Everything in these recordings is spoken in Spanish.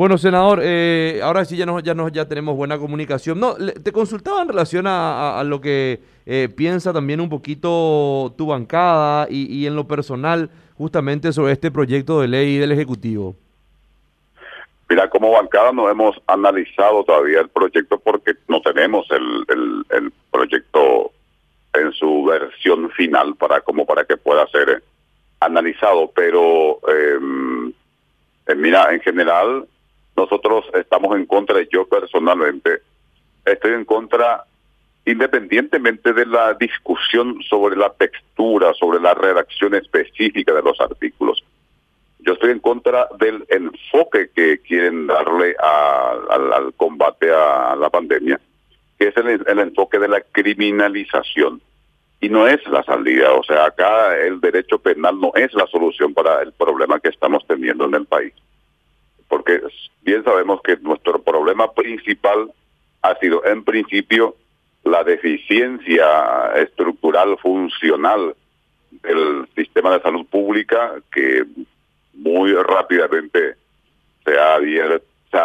Bueno, senador, eh, ahora sí ya nos, ya nos ya tenemos buena comunicación. No, te consultaba en relación a, lo que eh, piensa también un poquito tu bancada y, y, en lo personal justamente sobre este proyecto de ley del Ejecutivo. Mira, como bancada no hemos analizado todavía el proyecto porque no tenemos el, el, el proyecto en su versión final para como para que pueda ser analizado, pero eh, mira, en general nosotros estamos en contra, yo personalmente estoy en contra, independientemente de la discusión sobre la textura, sobre la redacción específica de los artículos. Yo estoy en contra del enfoque que quieren darle al, combate a la pandemia, que es el enfoque de la criminalización y no es la salida. O sea, acá el derecho penal no es la solución para el problema que estamos teniendo en el país porque bien sabemos que nuestro problema principal ha sido en principio la deficiencia estructural funcional del sistema de salud pública que muy rápidamente se ha,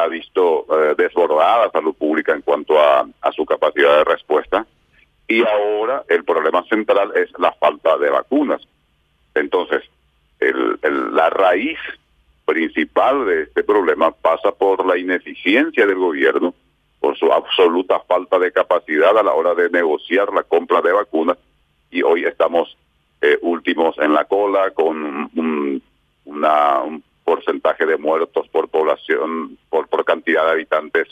visto eh, desbordada salud pública en cuanto a, su capacidad de respuesta y ahora el problema central es la falta de vacunas. Entonces, el, la raíz principal de este problema pasa por la ineficiencia del gobierno, por su absoluta falta de capacidad a la hora de negociar la compra de vacunas y hoy estamos eh, últimos en la cola con un, porcentaje de muertos por población, por, por cantidad de habitantes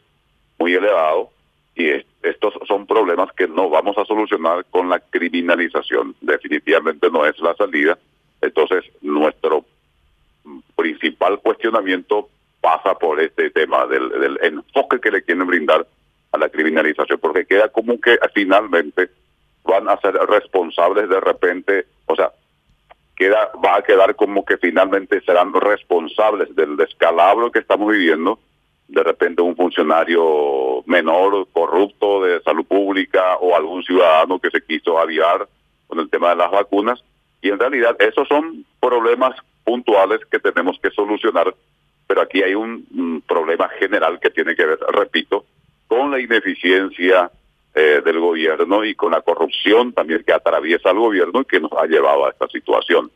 muy elevado y estos son problemas que no vamos a solucionar con la criminalización. Definitivamente no es la salida. Entonces, nuestro principal cuestionamiento pasa por este tema del, enfoque que le quieren brindar a la criminalización, porque queda como que finalmente van a ser responsables de repente, o sea, queda va a quedar como que finalmente serán responsables del descalabro que estamos viviendo, de repente un funcionario menor, corrupto de salud pública o algún ciudadano que se quiso aviar con el tema de las vacunas, y en realidad esos son problemas puntuales que tenemos que solucionar, pero aquí hay un, problema general que tiene que ver, repito, con la ineficiencia eh, del gobierno y con la corrupción también que atraviesa al gobierno y que nos ha llevado a esta situación.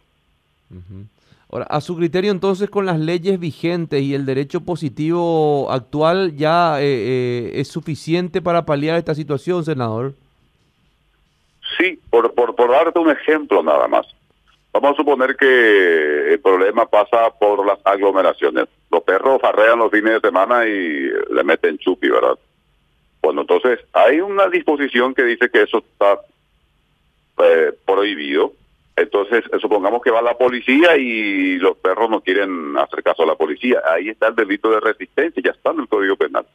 Ahora, a su criterio entonces con las leyes vigentes y el derecho positivo actual ya eh, eh, es suficiente para paliar esta situación, senador. Sí, por, por, por darte un ejemplo nada más. Vamos a suponer que el problema pasa por las aglomeraciones. Los perros farrean los fines de semana y le meten chupi, ¿verdad? Bueno, entonces hay una disposición que dice que eso está eh, prohibido. Entonces, supongamos que va la policía y los perros no quieren hacer caso a la policía. Ahí está el delito de resistencia, ya está en el Código Penal.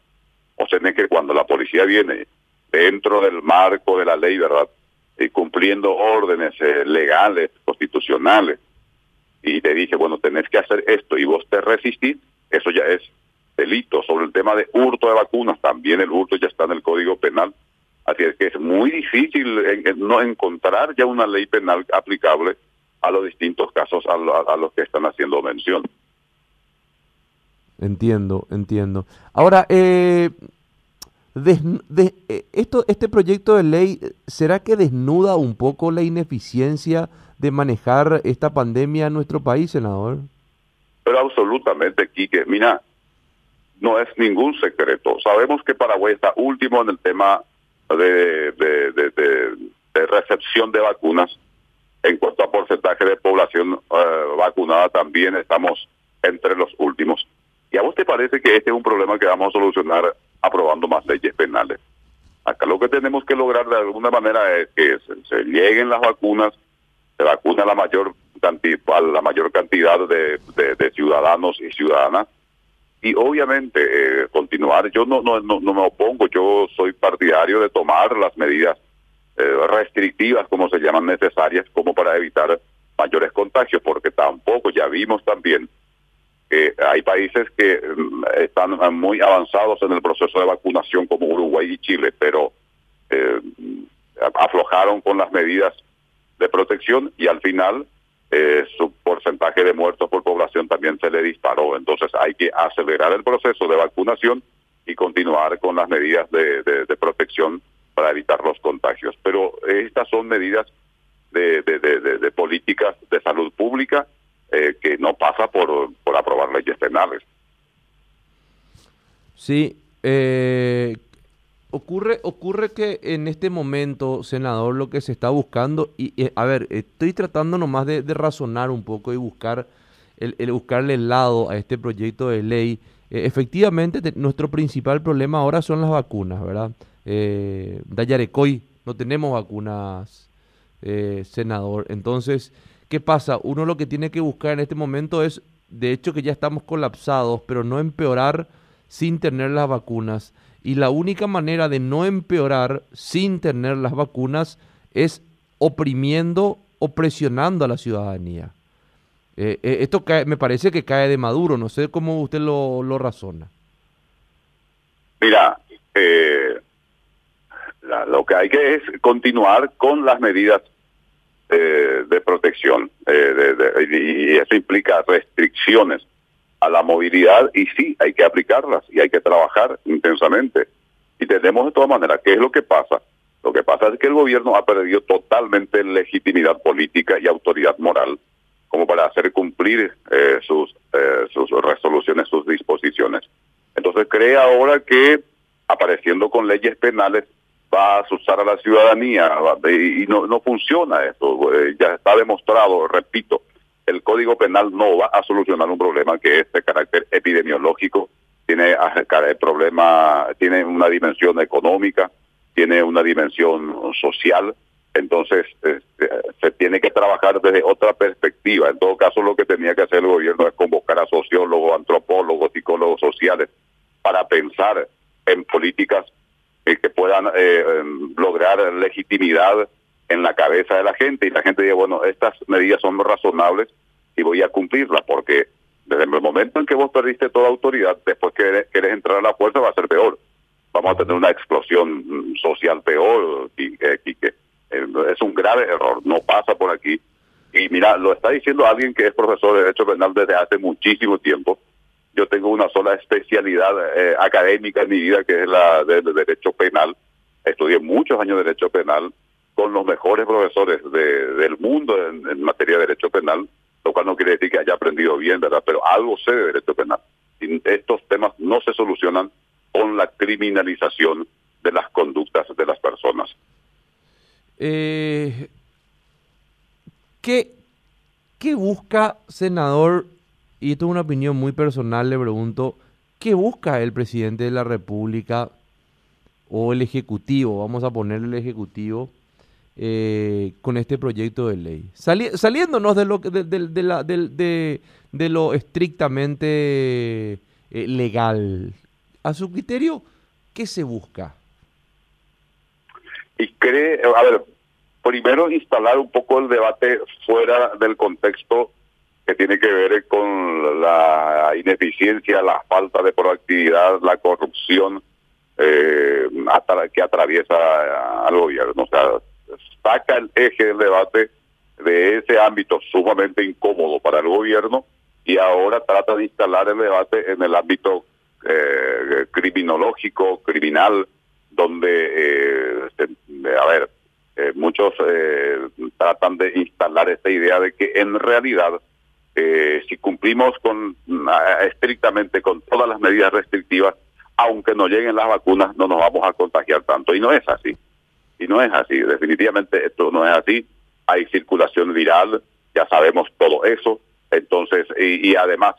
O sea, es que cuando la policía viene dentro del marco de la ley, ¿verdad? y cumpliendo órdenes eh, legales, constitucionales, y te dije, bueno, tenés que hacer esto y vos te resistís, eso ya es delito. Sobre el tema de hurto de vacunas, también el hurto ya está en el Código Penal. Así es que es muy difícil no encontrar ya una ley penal aplicable a los distintos casos a, a los que están haciendo mención. Entiendo, entiendo. Ahora, eh, eh, esto, este proyecto de ley, ¿será que desnuda un poco la ineficiencia de manejar esta pandemia en nuestro país, senador? Pero absolutamente, Quique. Mira, no es ningún secreto. Sabemos que Paraguay está último en el tema de, de, recepción de vacunas. En cuanto a porcentaje de población eh, vacunada, también estamos entre los últimos. ¿Y a vos te parece que este es un problema que vamos a solucionar aprobando más leyes penales. Acá lo que tenemos que lograr de alguna manera es que se, lleguen las vacunas, se vacuna la mayor cantidad, la mayor cantidad de, ciudadanos y ciudadanas y obviamente eh, continuar. Yo no, no, no, me opongo, yo soy partidario de tomar las medidas eh, restrictivas, como se llaman necesarias, como para evitar mayores contagios, porque tampoco ya vimos también hay países que mm, están muy avanzados en el proceso de vacunación como Uruguay y Chile, pero eh, aflojaron con las medidas de protección y al final eh, su porcentaje de muertos por población también se le disparó. Entonces hay que acelerar el proceso de vacunación y continuar con las medidas de, de, protección para evitar los contagios. Pero estas son medidas de, de políticas de salud pública eh, que no pasa por, por aprobar leyes penales. Sí, eh, ocurre, ocurre que en este momento, senador, lo que se está buscando, y, a ver, estoy tratando nomás de, razonar un poco y buscar el, buscarle el lado a este proyecto de ley. Eh, efectivamente, nuestro principal problema ahora son las vacunas, ¿verdad? Eh, Dayarecoy, no tenemos vacunas, eh, senador. Entonces, ¿qué pasa? Uno lo que tiene que buscar en este momento es, de hecho que ya estamos colapsados, pero no empeorar sin tener las vacunas. Y la única manera de no empeorar sin tener las vacunas es oprimiendo o presionando a la ciudadanía. Eh, eh, esto me parece que cae de Maduro, no sé cómo usted lo, lo razona. Mira, eh, lo que hay que es continuar con las medidas de protección y eso implica restricciones a la movilidad y sí, hay que aplicarlas y hay que trabajar intensamente. Y tenemos de todas maneras, ¿qué es lo que pasa? Lo que pasa es que el gobierno ha perdido totalmente legitimidad política y autoridad moral como para hacer cumplir eh, sus, eh, sus resoluciones, sus disposiciones. Entonces cree ahora que apareciendo con leyes penales va a asustar a la ciudadanía y no, no funciona esto. Eh, ya está demostrado, repito, el Código Penal no va a solucionar un problema que es de carácter epidemiológico, tiene problema, tiene una dimensión económica, tiene una dimensión social, entonces este, se tiene que trabajar desde otra perspectiva. En todo caso, lo que tenía que hacer el gobierno es convocar a sociólogos, antropólogos, psicólogos sociales para pensar en políticas que puedan eh, em, lograr legitimidad en la cabeza de la gente y la gente dice, bueno, estas medidas son razonables y voy a cumplirlas porque desde el momento en que vos perdiste toda autoridad, después que querés entrar a la fuerza va a ser peor. Vamos a tener una explosión mm, social peor, y, que eh, es un grave error, no pasa por aquí. Y mira, lo está diciendo alguien que es profesor de Derecho Penal desde hace muchísimo tiempo. Yo tengo una sola especialidad eh, académica en mi vida, que es la de, Derecho Penal. Estudié muchos años de Derecho Penal con los mejores profesores del mundo en, materia de derecho penal, lo cual no quiere decir que haya aprendido bien, ¿verdad? Pero algo sé de derecho penal. Estos temas no se solucionan con la criminalización de las conductas de las personas. Eh, ¿qué, ¿Qué busca, senador? Y esto es una opinión muy personal, le pregunto, ¿qué busca el presidente de la República o el Ejecutivo? Vamos a ponerle el Ejecutivo eh, con este proyecto de ley. saliéndonos de lo, de, de, lo estrictamente eh, legal, a su criterio, ¿qué se busca? Y cree, a ver, primero instalar un poco el debate fuera del contexto que tiene que ver con la ineficiencia, la falta de proactividad, la corrupción eh, que atraviesa al gobierno. O sea, saca el eje del debate de ese ámbito sumamente incómodo para el gobierno y ahora trata de instalar el debate en el ámbito eh, criminológico, criminal, donde, eh, a ver, eh, muchos eh, tratan de instalar esta idea de que en realidad, si cumplimos con estrictamente con todas las medidas restrictivas, aunque no lleguen las vacunas, no nos vamos a contagiar tanto. Y no es así. Y no es así, definitivamente esto no es así. Hay circulación viral, ya sabemos todo eso. Entonces, y, además,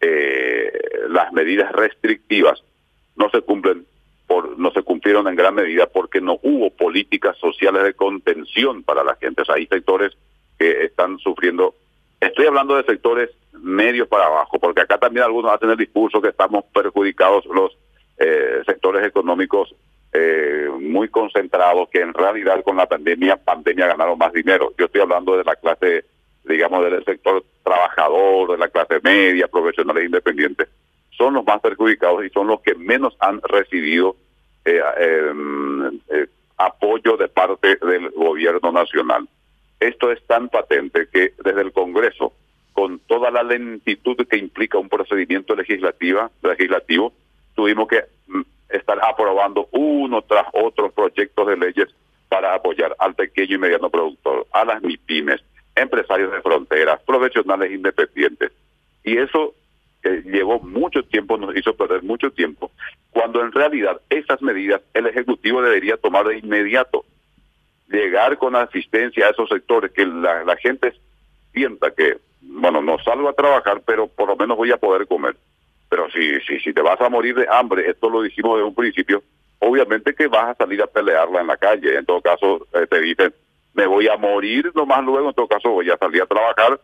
eh, las medidas restrictivas no se cumplen por, no se cumplieron en gran medida porque no hubo políticas sociales de contención para la gente. Hay sectores que están sufriendo. Estoy hablando de sectores medios para abajo, porque acá también algunos hacen el discurso que estamos perjudicados los eh, sectores económicos eh, muy concentrados que en realidad con la pandemia pandemia ganaron más dinero. Yo estoy hablando de la clase, digamos, del sector trabajador, de la clase media, profesionales independientes. Son los más perjudicados y son los que menos han recibido eh, em, eh, apoyo de parte del gobierno nacional. Esto es tan patente que desde el Congreso, con toda la lentitud que implica un procedimiento legislativa, legislativo, tuvimos que mm, estar aprobando uno tras otro proyectos de leyes para apoyar al pequeño y mediano productor, a las MIPIMES, empresarios de fronteras, profesionales independientes. Y eso llevó mucho tiempo, nos hizo perder mucho tiempo, cuando en realidad esas medidas el Ejecutivo debería tomar de inmediato, llegar con asistencia a esos sectores, que la, la gente sienta que, bueno, no salgo a trabajar, pero por lo menos voy a poder comer. Pero si, si, si te vas a morir de hambre, esto lo dijimos desde un principio, obviamente que vas a salir a pelearla en la calle. En todo caso, eh, te dicen, me voy a morir nomás luego, en todo caso voy a salir a trabajar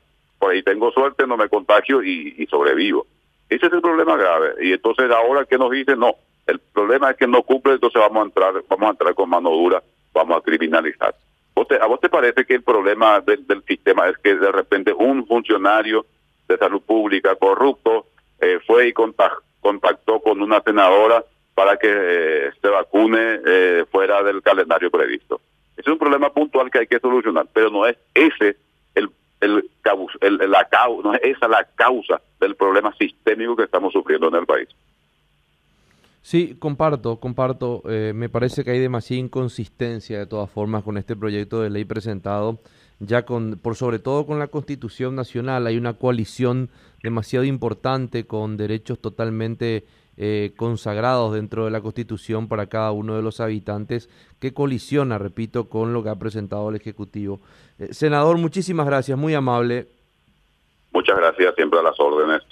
por ahí tengo suerte, no me contagio y, sobrevivo. Ese es el problema grave. Y entonces ahora que nos dicen, no, el problema es que no cumple, entonces vamos a entrar, vamos a entrar con mano dura, vamos a criminalizar. ¿A vos te parece que el problema del, sistema es que de repente un funcionario de salud pública corrupto eh, fue y contactó con una senadora para que eh, se vacune eh, fuera del calendario previsto? Es un problema puntual que hay que solucionar, pero no es ese el, la causa, no es esa la causa del problema sistémico que estamos sufriendo en el país. Sí, comparto, comparto. Eh, me parece que hay demasiada inconsistencia de todas formas con este proyecto de ley presentado, ya con, por sobre todo con la Constitución Nacional, hay una coalición demasiado importante con derechos totalmente eh, consagrados dentro de la Constitución para cada uno de los habitantes, que colisiona, repito, con lo que ha presentado el Ejecutivo. Eh, senador, muchísimas gracias, muy amable. Muchas gracias, siempre a las órdenes.